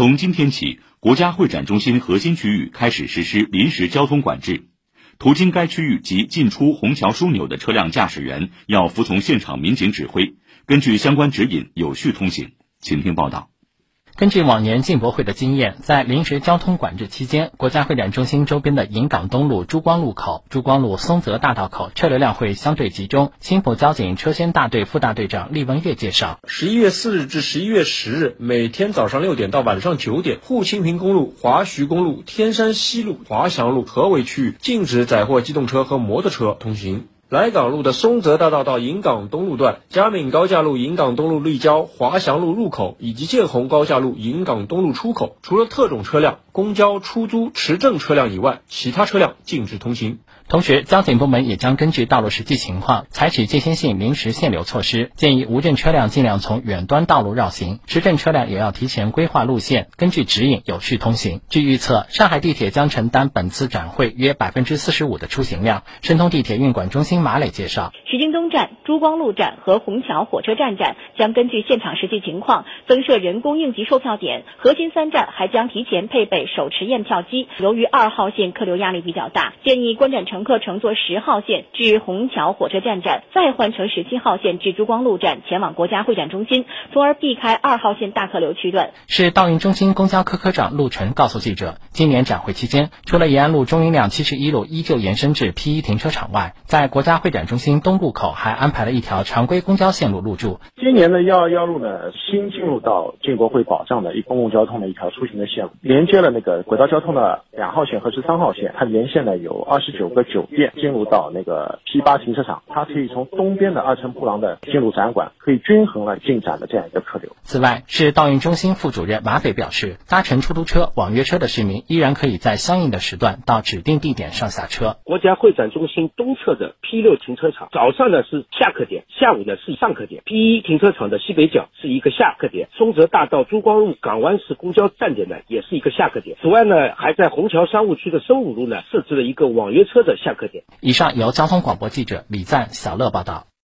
从今天起，国家会展中心核心区域开始实施临时交通管制，途经该区域及进出虹桥枢纽的车辆驾驶员要服从现场民警指挥，根据相关指引有序通行。请听报道。根据往年进博会的经验，在临时交通管制期间，国家会展中心周边的银港东路珠光路口、珠光路松泽大道口车流量会相对集中。青浦交警车先大队副大队长厉文月介绍：十一月四日至十一月十日，每天早上六点到晚上九点，沪青平公路、华徐公路、天山西路、华翔路、合围区域禁止载货机动车和摩托车通行。来港路的松泽大道到银港东路段、嘉闵高架路银港东路立交、华翔路入口以及建宏高架路银港东路出口，除了特种车辆、公交、出租、持证车辆以外，其他车辆禁止通行。同时，交警部门也将根据道路实际情况，采取间歇性临时限流措施，建议无证车辆尽量从远端道路绕行，持证车辆也要提前规划路线，根据指引有序通行。据预测，上海地铁将承担本次展会约百分之四十五的出行量。申通地铁运管中心马磊介绍，徐泾东站、珠光路站和虹桥火车站站将根据现场实际情况增设人工应急售票点，核心三站还将提前配备手持验票机。由于二号线客流压力比较大，建议观展乘客乘坐十号线至虹桥火车站站，再换乘十七号线至珠光路站前往国家会展中心，从而避开二号线大客流区段。市道运中心公交科科长陆晨告诉记者，今年展会期间，除了延安路中运量七十一路依旧延伸至 P 一停车场外，在国家会展中心东路口还安排了一条常规公交线路入驻。今年的幺二幺路呢，新进入到建国会保障的一公共交通的一条出行的线路，连接了那个轨道交通的两号线和十三号线，它沿线呢有二十九个酒店。进入到那个 P 八停车场，它可以从东边的二层铺廊的进入展馆，可以均衡了进展的这样一个客流。此外，市道运中心副主任马斐表示，搭乘出租车、网约车的市民依然可以在相应的时段到指定地点上下车。国家会展中心东侧的 P 六停车场，早上呢是下客点，下午呢是上客点。P 一停车场的西北角是一个下客点，松泽大道珠光路港湾市公交站点呢也是一个下客点。此外呢，还在虹桥商务区的申五路呢设置了一个网约车的下客点。以上由交通广播记者李赞、小乐报道。